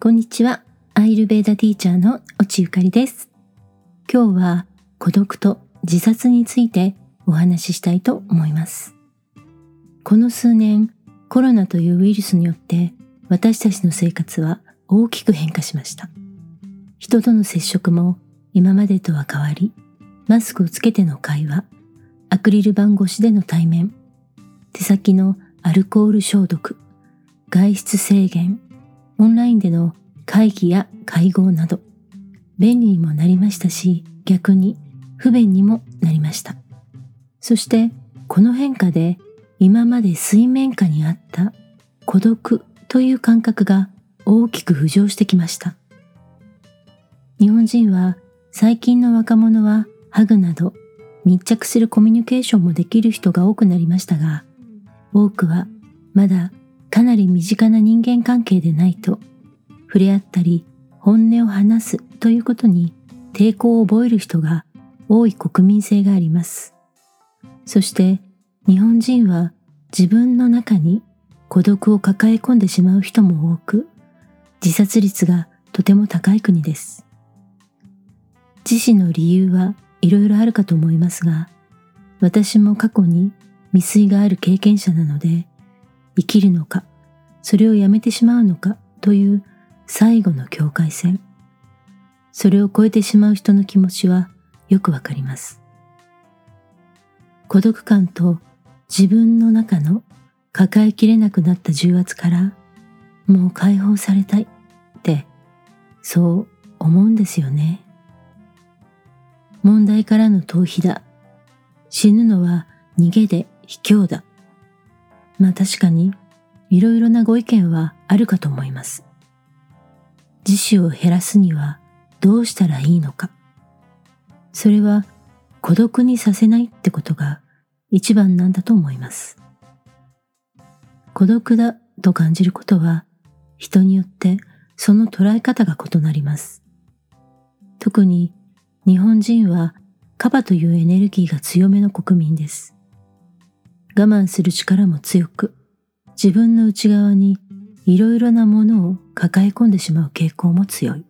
こんにちは。アイルベーダティーチャーの落ゆかりです。今日は孤独と自殺についてお話ししたいと思います。この数年、コロナというウイルスによって私たちの生活は大きく変化しました。人との接触も今までとは変わり、マスクをつけての会話、アクリル板越しでの対面、手先のアルコール消毒、外出制限、オンラインでの会議や会合など、便利にもなりましたし、逆に不便にもなりました。そしてこの変化で今まで水面下にあった孤独という感覚が大きく浮上してきました。日本人は最近の若者はハグなど密着するコミュニケーションもできる人が多くなりましたが、多くはまだかなり身近な人間関係でないと触れ合ったり本音を話すということに抵抗を覚える人が多い国民性があります。そして日本人は自分の中に孤独を抱え込んでしまう人も多く、自殺率がとても高い国です。自死の理由はいろいろあるかと思いますが、私も過去に未遂がある経験者なので、生きるのか、それをやめてしまうのか？という最後の境界線。それを超えてしまう人の気持ちはよくわかります。孤独感と自分の中の抱えきれなくなった重圧からもう解放されたいってそう思うんですよね。問題からの逃避だ。死ぬのは逃げで卑怯だ。まあ確かにいろいろなご意見はあるかと思います。自死を減らすにはどうしたらいいのか。それは孤独にさせないってことが一番なんだと思います。孤独だと感じることは人によってその捉え方が異なります。特に日本人はカバというエネルギーが強めの国民です。我慢する力も強く、自分の内側にいろいろなものを抱え込んでしまう傾向も強い。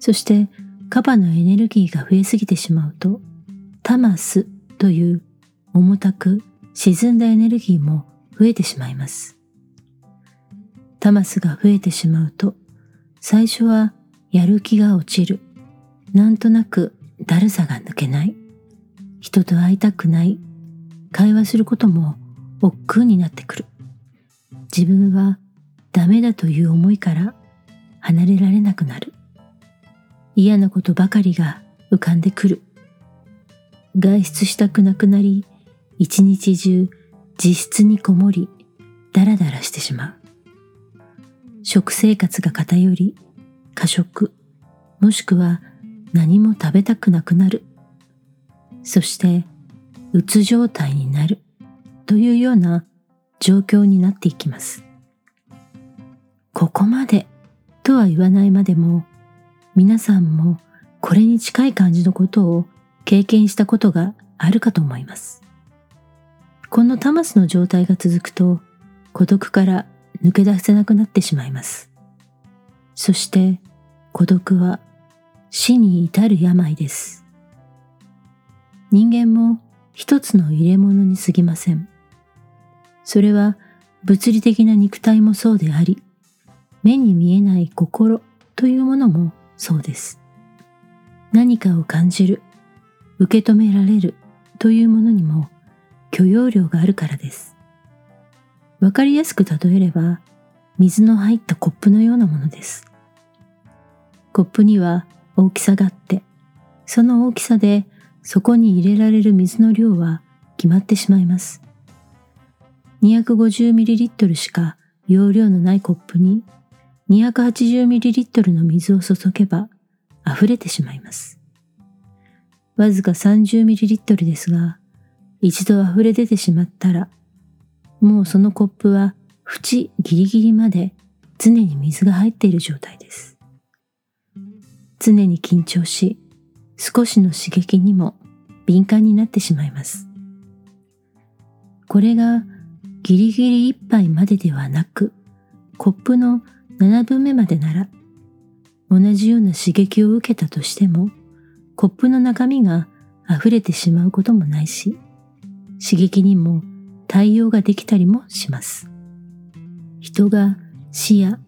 そしてカバのエネルギーが増えすぎてしまうと、タマスという重たく沈んだエネルギーも増えてしまいます。タマスが増えてしまうと、最初はやる気が落ちる。なんとなくだるさが抜けない。人と会いたくない。会話することも億劫になってくる。自分はダメだという思いから離れられなくなる。嫌なことばかりが浮かんでくる。外出したくなくなり、一日中自室にこもり、ダラダラしてしまう。食生活が偏り、過食、もしくは何も食べたくなくなる。そして、うつ状態になる。というような状況になっていきます。ここまでとは言わないまでも、皆さんもこれに近い感じのことを経験したことがあるかと思います。このタマスの状態が続くと孤独から抜け出せなくなってしまいます。そして孤独は死に至る病です。人間も一つの入れ物に過ぎません。それは物理的な肉体もそうであり、目に見えない心というものもそうです。何かを感じる、受け止められるというものにも許容量があるからです。わかりやすく例えれば、水の入ったコップのようなものです。コップには大きさがあって、その大きさでそこに入れられる水の量は決まってしまいます。250ml しか容量のないコップに 280ml の水を注げば溢れてしまいます。わずか 30ml ですが、一度溢れ出てしまったら、もうそのコップは縁ギリギリまで常に水が入っている状態です。常に緊張し、少しの刺激にも敏感になってしまいます。これがギリギリ一杯までではなく、コップの7分目までなら同じような刺激を受けたとしてもコップの中身が溢れてしまうこともないし刺激にも対応ができたりもします。人が死や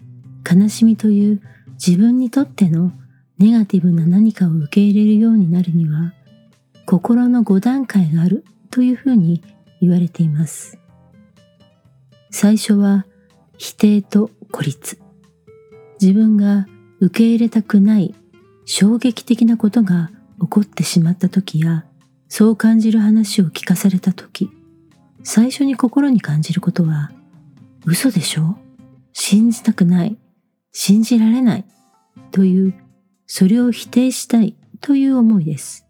悲しみという自分にとってのネガティブな何かを受け入れるようになるには心の5段階があるというふうに言われています。最初は否定と孤立。自分が受け入れたくない衝撃的なことが起こってしまった時やそう感じる話を聞かされた時最初に心に感じることは嘘でしょ？信じたくない？信じられない？というそれを否定したいという思いです。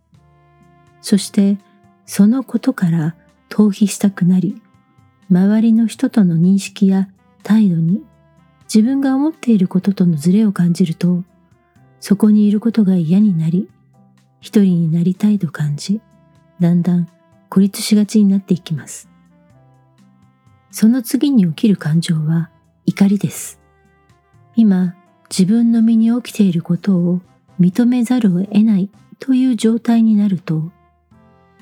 そしてそのことから逃避したくなり、周りの人との認識や態度に自分が思っていることとのズレを感じると、そこにいることが嫌になり、一人になりたいと感じ、だんだん孤立しがちになっていきます。その次に起きる感情は怒りです。今、自分の身に起きていることを認めざるを得ないという状態になると、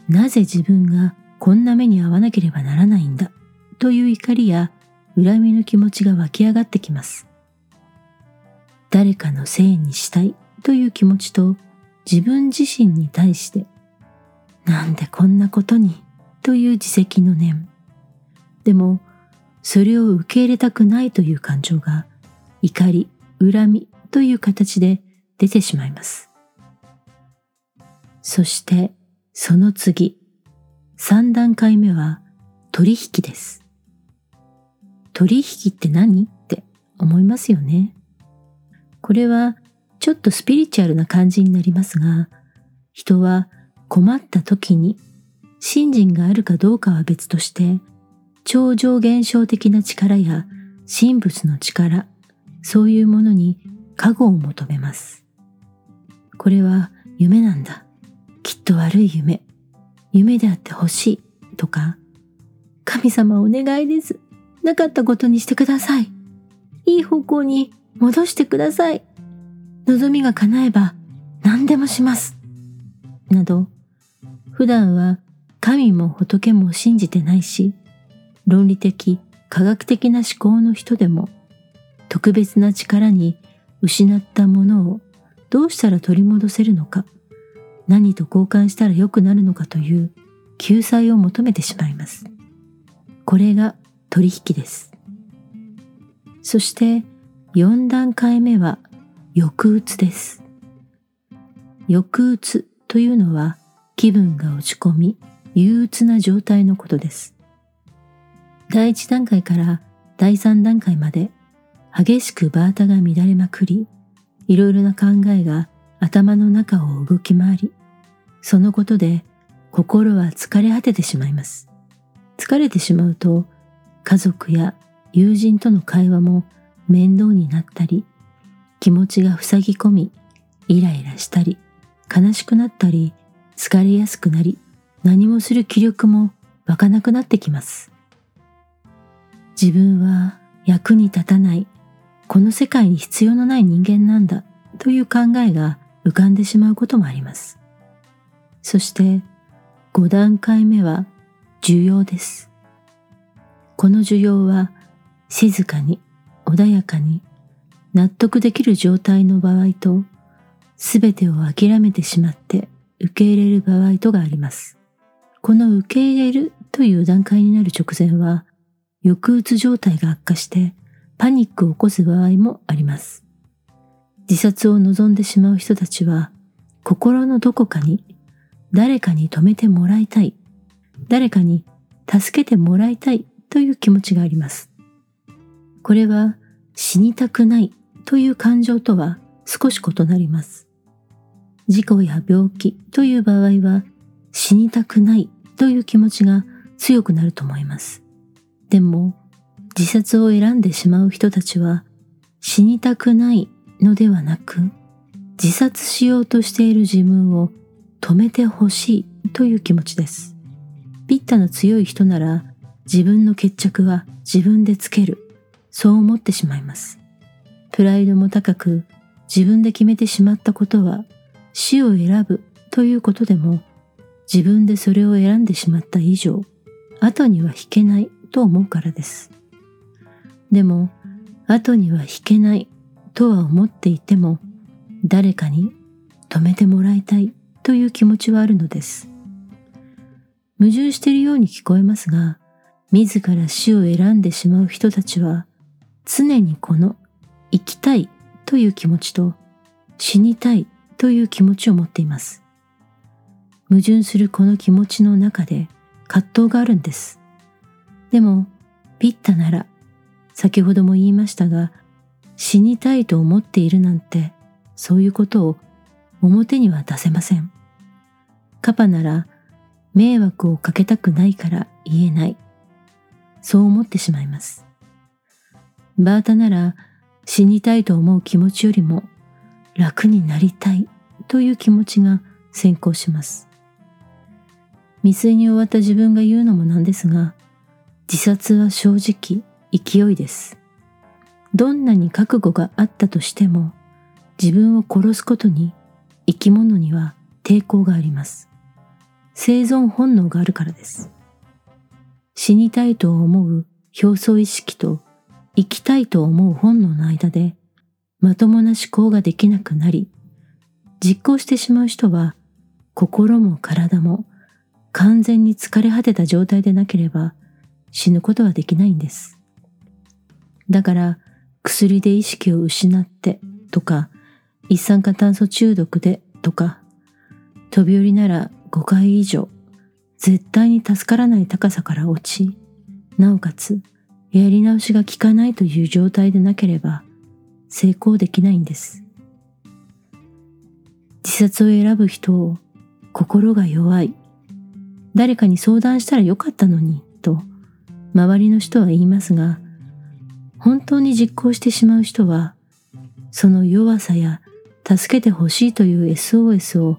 なぜ自分がこんな目に遭わなければならないんだという怒りや恨みの気持ちが湧き上がってきます。誰かのせいにしたいという気持ちと自分自身に対してなんでこんなことにという自責の念。でもそれを受け入れたくないという感情が怒り、恨みという形で出てしまいます。そしてその次、三段階目は取引です。取引って何？って思いますよね。これはちょっとスピリチュアルな感じになりますが、人は困った時に信心があるかどうかは別として、超常現象的な力や神仏の力、そういうものに加護を求めます。これは夢なんだ。きっと悪い夢。夢であってほしいとか、神様お願いです。なかったことにしてください。いい方向に戻してください。望みが叶えば何でもします。など、普段は神も仏も信じてないし、論理的、科学的な思考の人でも、特別な力に失ったものをどうしたら取り戻せるのか、何と交換したら良くなるのかという救済を求めてしまいます。これが取引です。そして4段階目は抑うつです。抑うつというのは気分が落ち込み憂鬱な状態のことです。第1段階から第3段階まで激しくバータが乱れまくりいろいろな考えが頭の中を動き回りそのことで心は疲れ果ててしまいます。疲れてしまうと家族や友人との会話も面倒になったり気持ちが塞ぎ込みイライラしたり悲しくなったり疲れやすくなり何もする気力も湧かなくなってきます。自分は役に立たないこの世界に必要のない人間なんだという考えが浮かんでしまうこともあります。そして5段階目は需要です。この需要は静かに穏やかに納得できる状態の場合と全てを諦めてしまって受け入れる場合とがあります。この受け入れるという段階になる直前は抑うつ状態が悪化してパニックを起こす場合もあります。自殺を望んでしまう人たちは心のどこかに誰かに止めてもらいたい、誰かに助けてもらいたいという気持ちがあります。これは死にたくないという感情とは少し異なります。事故や病気という場合は死にたくないという気持ちが強くなると思います。でも自殺を選んでしまう人たちは死にたくないのではなく自殺しようとしている自分を止めてほしいという気持ちです。ピッタの強い人なら自分の決着は自分でつける。そう思ってしまいます。プライドも高く自分で決めてしまったことは死を選ぶということでも自分でそれを選んでしまった以上後には引けないと思うからです。でも後には引けないとは思っていても誰かに止めてもらいたいという気持ちはあるのです。矛盾しているように聞こえますが、自ら死を選んでしまう人たちは常にこの生きたいという気持ちと死にたいという気持ちを持っています。矛盾するこの気持ちの中で葛藤があるんです。でも、ピッタなら、先ほども言いましたが、死にたいと思っているなんて、そういうことを表には出せません。カパなら、迷惑をかけたくないから言えない。そう思ってしまいます。バータなら、死にたいと思う気持ちよりも、楽になりたいという気持ちが先行します。未遂に終わった自分が言うのもなんですが、自殺は正直勢いです。どんなに覚悟があったとしても、自分を殺すことに生き物には抵抗があります。生存本能があるからです。死にたいと思う表層意識と生きたいと思う本能の間でまともな思考ができなくなり、実行してしまう人は心も体も完全に疲れ果てた状態でなければ死ぬことはできないんです。だから薬で意識を失ってとか一酸化炭素中毒でとか飛び降りなら5回以上絶対に助からない高さから落ちなおかつやり直しが効かないという状態でなければ成功できないんです。自殺を選ぶ人を心が弱い誰かに相談したらよかったのに、と周りの人は言いますが、本当に実行してしまう人は、その弱さや助けてほしいという SOS を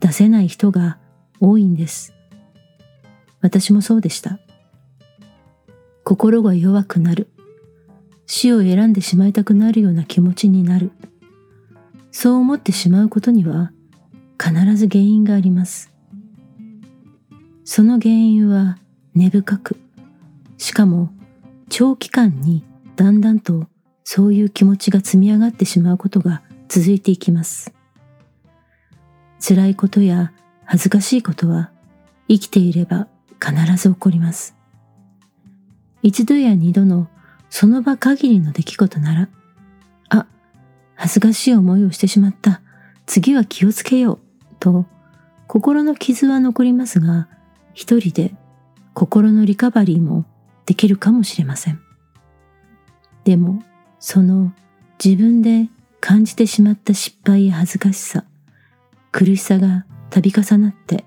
出せない人が多いんです。私もそうでした。心が弱くなる。死を選んでしまいたくなるような気持ちになる。そう思ってしまうことには必ず原因があります。その原因は根深く、しかも長期間にだんだんとそういう気持ちが積み上がってしまうことが続いていきます。辛いことや恥ずかしいことは生きていれば必ず起こります。一度や二度のその場限りの出来事なら、あ、恥ずかしい思いをしてしまった。次は気をつけよう。と心の傷は残りますが、一人で心のリカバリーもできるかもしれません。でも、その自分で感じてしまった失敗や恥ずかしさ、苦しさが度重なって、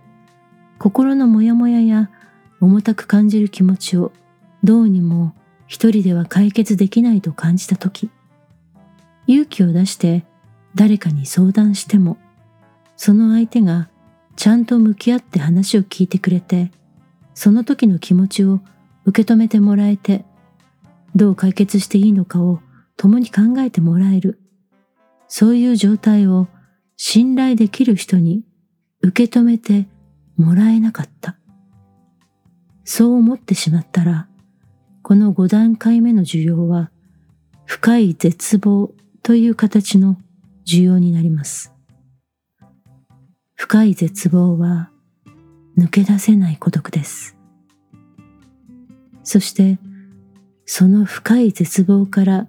心のモヤモヤや重たく感じる気持ちをどうにも一人では解決できないと感じたとき、勇気を出して誰かに相談しても、その相手がちゃんと向き合って話を聞いてくれて、その時の気持ちを受け止めてもらえて、どう解決していいのかを共に考えてもらえる。そういう状態を信頼できる人に受け止めてもらえなかった。そう思ってしまったら、この5段階目の需要は深い絶望という形の需要になります。深い絶望は抜け出せない孤独です。そしてその深い絶望から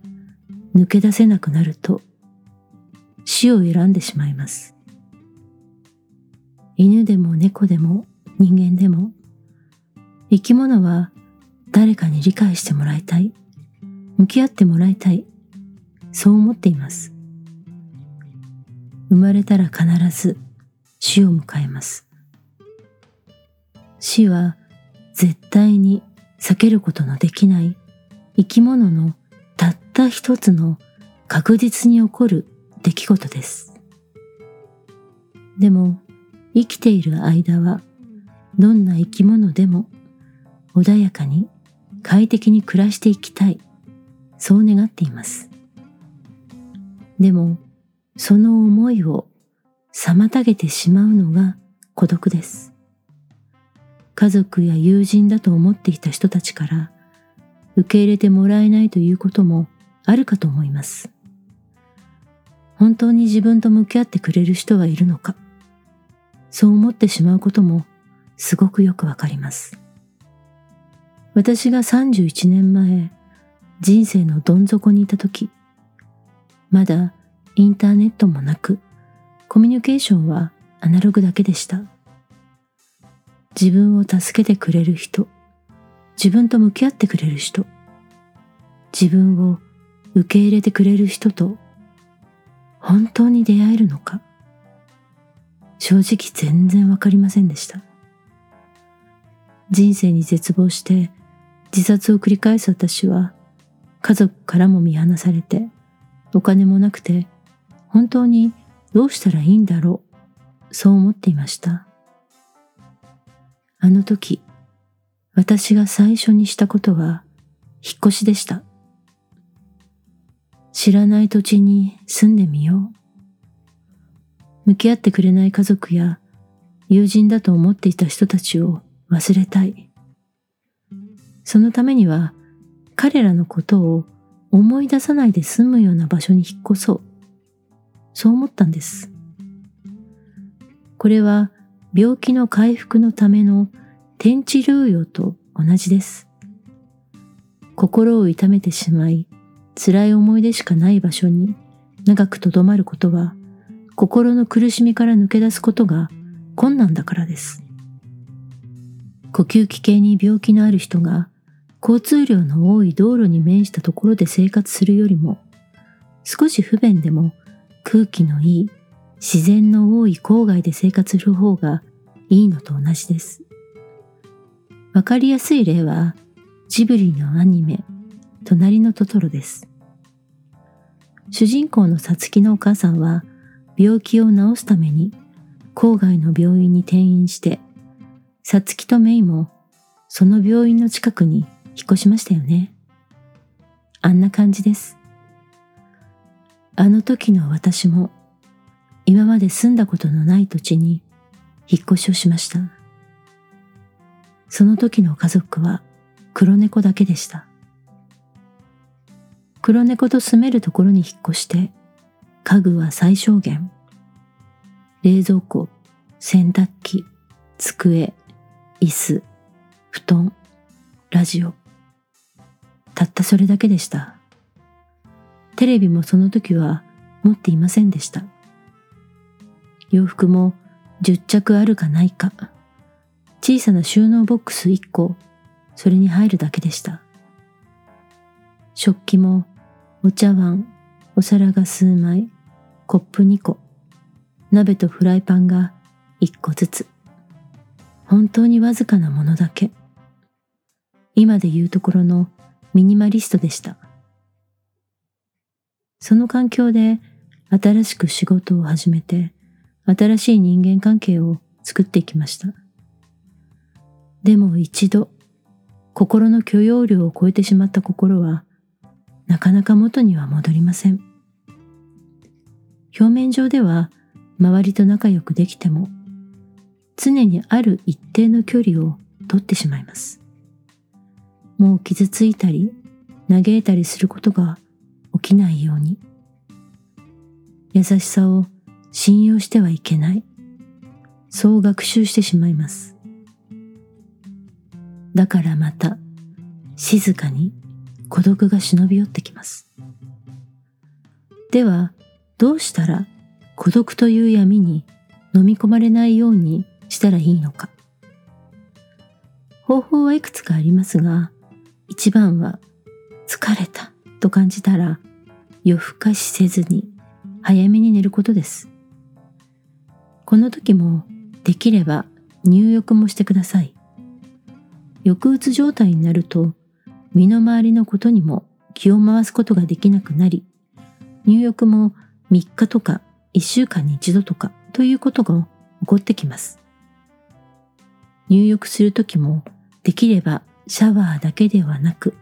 抜け出せなくなると死を選んでしまいます。犬でも猫でも人間でも生き物は誰かに理解してもらいたい、向き合ってもらいたい、そう思っています。生まれたら必ず死を迎えます。死は絶対に避けることのできない生き物のたった一つの確実に起こる出来事です。でも生きている間はどんな生き物でも穏やかに快適に暮らしていきたいそう願っています。でも、その思いを妨げてしまうのが孤独です。家族や友人だと思っていた人たちから受け入れてもらえないということもあるかと思います。本当に自分と向き合ってくれる人はいるのか、そう思ってしまうこともすごくよくわかります。私が31年前、人生のどん底にいた時、まだインターネットもなく、コミュニケーションはアナログだけでした。自分を助けてくれる人、自分と向き合ってくれる人、自分を受け入れてくれる人と本当に出会えるのか正直全然わかりませんでした。人生に絶望して自殺を繰り返す私は家族からも見放されてお金もなくて本当にどうしたらいいんだろうそう思っていました。あの時、私が最初にしたことは引っ越しでした。知らない土地に住んでみよう。向き合ってくれない家族や友人だと思っていた人たちを忘れたい。そのためには彼らのことを思い出さないで済むような場所に引っ越そう。そう思ったんです。これは病気の回復のための天地療養と同じです。心を痛めてしまい、辛い思い出しかない場所に長くとどまることは、心の苦しみから抜け出すことが困難だからです。呼吸器系に病気のある人が交通量の多い道路に面したところで生活するよりも、少し不便でも空気のいい自然の多い郊外で生活する方がいいのと同じです。わかりやすい例はジブリのアニメ隣のトトロです。主人公のさつきのお母さんは病気を治すために郊外の病院に転院してさつきとメイもその病院の近くに引っ越しましたよね。あんな感じです。あの時の私も今まで住んだことのない土地に引っ越しをしました。その時の家族は黒猫だけでした。黒猫と住めるところに引っ越して家具は最小限。冷蔵庫、洗濯機、机、椅子、布団、ラジオ。たったそれだけでした。テレビもその時は持っていませんでした。洋服も10着あるかないか。小さな収納ボックス1個、それに入るだけでした。食器もお茶碗、お皿が数枚、コップ2個、鍋とフライパンが1個ずつ。本当にわずかなものだけ。今で言うところのミニマリストでした。その環境で新しく仕事を始めて新しい人間関係を作っていきました。でも一度、心の許容量を超えてしまった心は、なかなか元には戻りません。表面上では周りと仲良くできても、常にある一定の距離を取ってしまいます。もう傷ついたり、嘆いたりすることが起きないように。優しさを信用してはいけない。そう学習してしまいます。だからまた静かに孤独が忍び寄ってきます。ではどうしたら孤独という闇に飲み込まれないようにしたらいいのか。方法はいくつかありますが、一番は疲れたと感じたら夜更かしせずに早めに寝ることです。この時もできれば入浴もしてください。抑うつ状態になると身の回りのことにも気を回すことができなくなり、入浴も3日とか1週間に一度とかということが起こってきます。入浴するときもできればシャワーだけではなく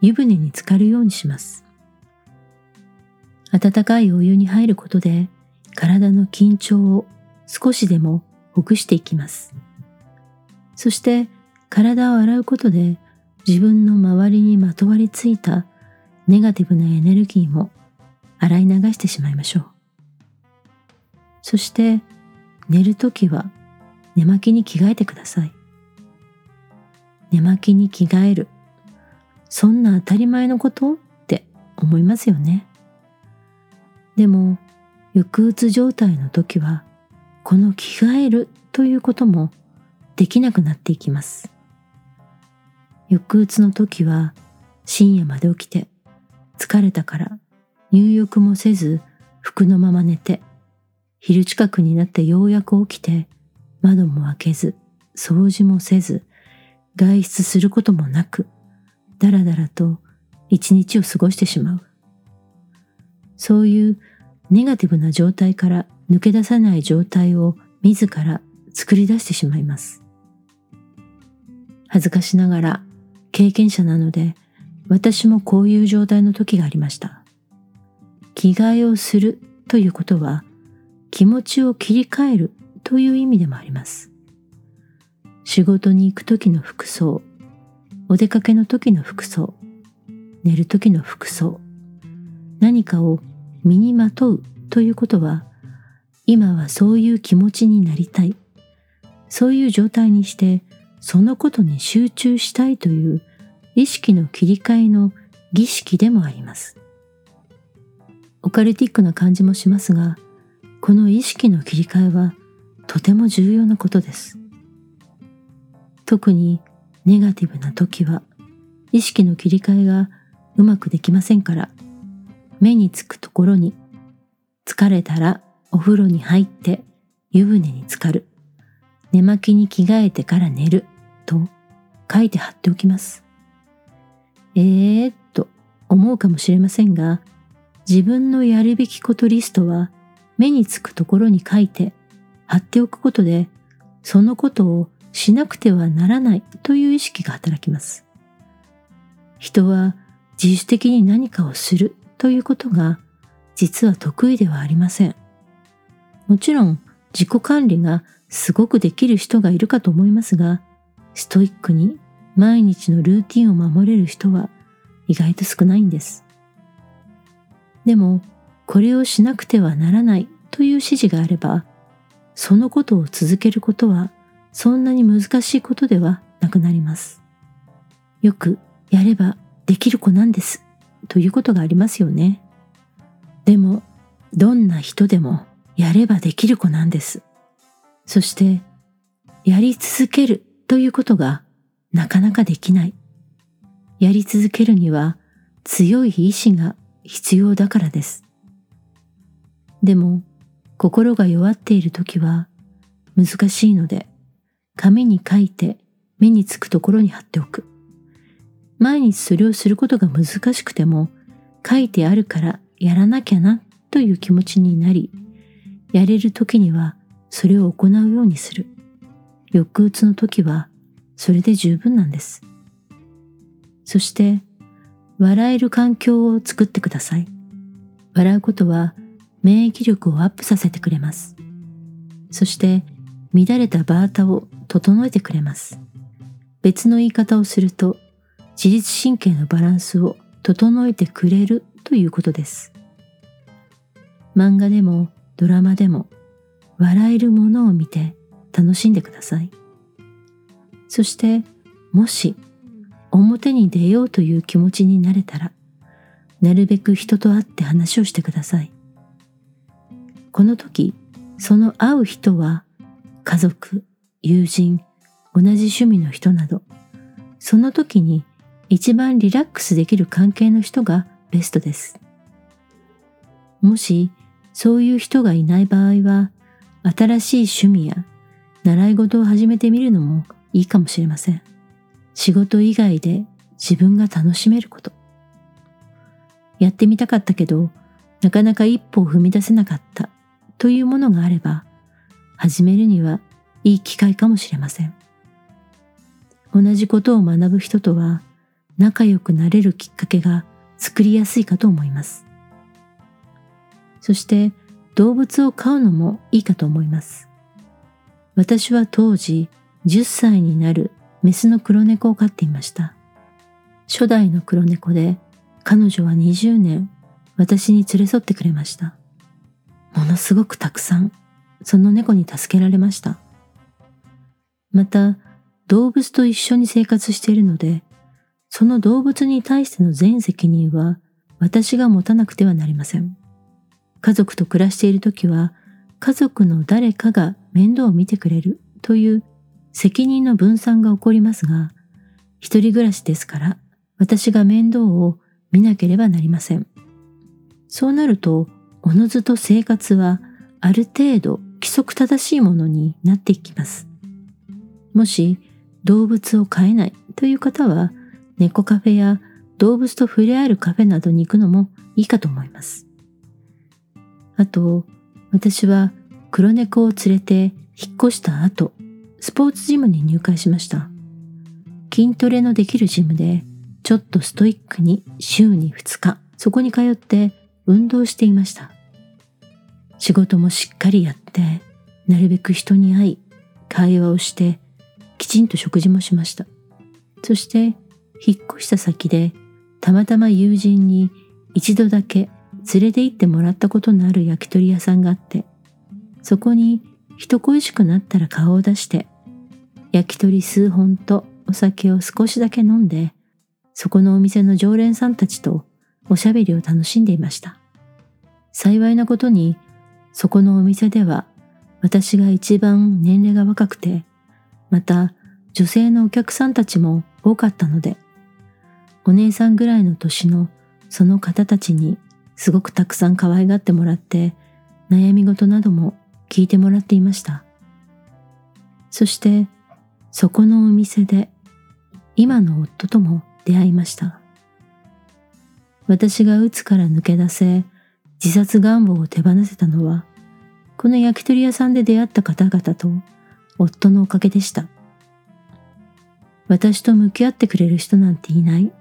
湯船に浸かるようにします。温かいお湯に入ることで体の緊張を少しでもほぐしていきます。そして体を洗うことで自分の周りにまとわりついたネガティブなエネルギーも洗い流してしまいましょう。そして寝るときは寝巻きに着替えてください。寝巻きに着替える。そんな当たり前のこと？って思いますよね。でも、抑うつ状態の時は、この着替えるということもできなくなっていきます。抑うつの時は深夜まで起きて疲れたから入浴もせず服のまま寝て昼近くになってようやく起きて窓も開けず掃除もせず外出することもなくだらだらと一日を過ごしてしまう。そういうネガティブな状態から抜け出さない状態を自ら作り出してしまいます。恥ずかしながら経験者なので私もこういう状態の時がありました。着替えをするということは気持ちを切り替えるという意味でもあります。仕事に行く時の服装、お出かけの時の服装、寝る時の服装、何かを身にまとうということは、今はそういう気持ちになりたい。そういう状態にして、そのことに集中したいという意識の切り替えの儀式でもあります。オカルティックな感じもしますが、この意識の切り替えはとても重要なことです。特にネガティブな時は意識の切り替えがうまくできませんから目につくところに疲れたらお風呂に入って湯船に浸かる寝巻きに着替えてから寝ると書いて貼っておきます。えーっと思うかもしれませんが自分のやるべきことリストは目につくところに書いて貼っておくことでそのことをしなくてはならないという意識が働きます。人は自主的に何かをするということが実は得意ではありません。もちろん自己管理がすごくできる人がいるかと思いますが、ストイックに毎日のルーティンを守れる人は意外と少ないんです。でも、これをしなくてはならないという指示があれば、そのことを続けることはそんなに難しいことではなくなります。よくやればできる子なんですということがありますよね。でも、どんな人でもやればできる子なんです。そして、やり続けるということがなかなかできない。やり続けるには強い意志が必要だからです。でも、心が弱っている時は難しいので、紙に書いて目につくところに貼っておく。毎日それをすることが難しくても書いてあるからやらなきゃなという気持ちになり、やれる時にはそれを行うようにする。抑うつの時はそれで十分なんです。そして、笑える環境を作ってください。笑うことは免疫力をアップさせてくれます。そして乱れたバータを整えてくれます。別の言い方をすると自律神経のバランスを整えてくれるということです。漫画でもドラマでも笑えるものを見て楽しんでください。そしてもし表に出ようという気持ちになれたらなるべく人と会って話をしてください。この時その会う人は家族、友人、同じ趣味の人など、その時に一番リラックスできる関係の人がベストです。もしそういう人がいない場合は、新しい趣味や習い事を始めてみるのもいいかもしれません。仕事以外で自分が楽しめること。やってみたかったけど、なかなか一歩を踏み出せなかったというものがあれば、始めるにはいい機会かもしれません。同じことを学ぶ人とは仲良くなれるきっかけが作りやすいかと思います。そして動物を飼うのもいいかと思います。私は当時10歳になるメスの黒猫を飼っていました。初代の黒猫で彼女は20年私に連れ添ってくれました。ものすごくたくさんその猫に助けられました。また動物と一緒に生活しているのでその動物に対しての全責任は私が持たなくてはなりません。家族と暮らしている時は家族の誰かが面倒を見てくれるという責任の分散が起こりますが、一人暮らしですから私が面倒を見なければなりません。そうなると、おのずと生活はある程度規則正しいものになっていきます。もし動物を飼えないという方は、猫カフェや動物と触れ合えるカフェなどに行くのもいいかと思います。あと、私は黒猫を連れて引っ越した後、スポーツジムに入会しました。筋トレのできるジムで、ちょっとストイックに週に2日、そこに通って運動していました。仕事もしっかりやって、なるべく人に会い、会話をして、きちんと食事もしました。そして、引っ越した先で、たまたま友人に一度だけ連れて行ってもらったことのある焼き鳥屋さんがあって、そこに人恋しくなったら顔を出して、焼き鳥数本とお酒を少しだけ飲んで、そこのお店の常連さんたちとおしゃべりを楽しんでいました。幸いなことに、そこのお店では私が一番年齢が若くて、また女性のお客さんたちも多かったので、お姉さんぐらいの年のその方たちにすごくたくさん可愛がってもらって悩み事なども聞いてもらっていました。そしてそこのお店で今の夫とも出会いました。私が鬱から抜け出せ自殺願望を手放せたのはこの焼き鳥屋さんで出会った方々と夫のおかげでした。私と向き合ってくれる人なんていない。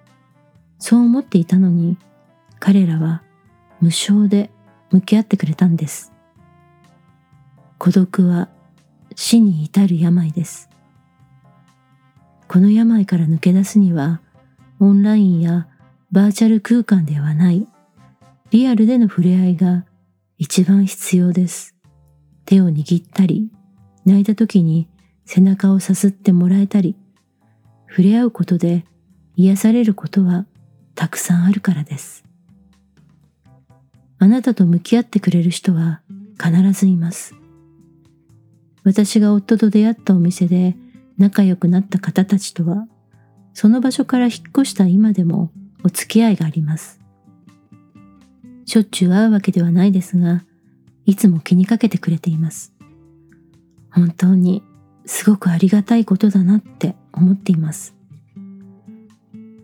そう思っていたのに彼らは無償で向き合ってくれたんです。孤独は死に至る病です。この病から抜け出すにはオンラインやバーチャル空間ではないリアルでの触れ合いが一番必要です。手を握ったり、泣いた時に背中をさすってもらえたり、触れ合うことで癒されることはたくさんあるからです。あなたと向き合ってくれる人は必ずいます。私が夫と出会ったお店で仲良くなった方たちとは、その場所から引っ越した今でもお付き合いがあります。しょっちゅう会うわけではないですが、いつも気にかけてくれています。本当にすごくありがたいことだなって思っています。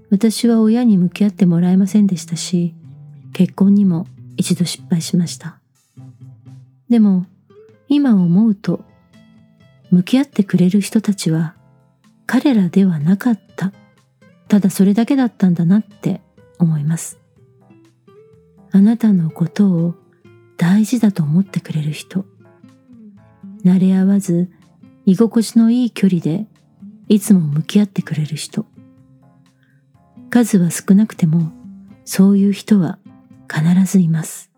私は親に向き合ってもらえませんでしたし、結婚にも一度失敗しました。でも、今思うと、向き合ってくれる人たちは彼らではなかった。ただそれだけだったんだなって思います。あなたのことを大事だと思ってくれる人。慣れ合わず居心地のいい距離でいつも向き合ってくれる人。数は少なくてもそういう人は必ずいます。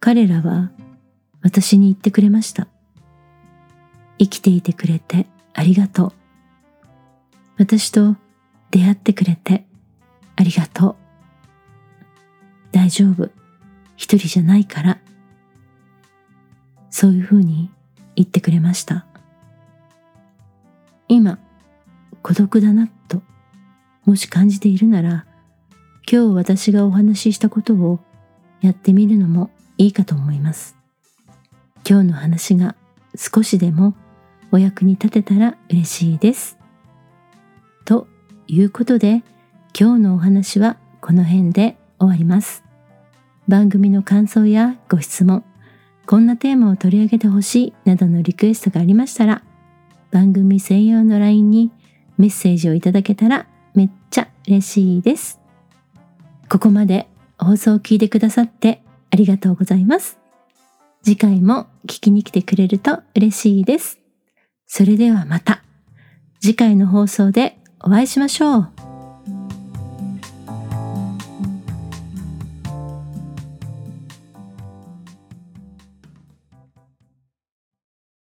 彼らは私に言ってくれました。生きていてくれてありがとう。私と出会ってくれてありがとう。大丈夫。一人じゃないから。そういうふうに言ってくれました。今、孤独だなと、もし感じているなら、今日私がお話ししたことをやってみるのもいいかと思います。今日の話が少しでもお役に立てたら嬉しいです。ということで今日のお話はこの辺で終わります。番組の感想やご質問、こんなテーマを取り上げてほしいなどのリクエストがありましたら番組専用の LINE にメッセージをいただけたらめっちゃ嬉しいです。ここまで放送を聞いてくださってありがとうございます。次回も聞きに来てくれると嬉しいです。それではまた次回の放送でお会いしましょう。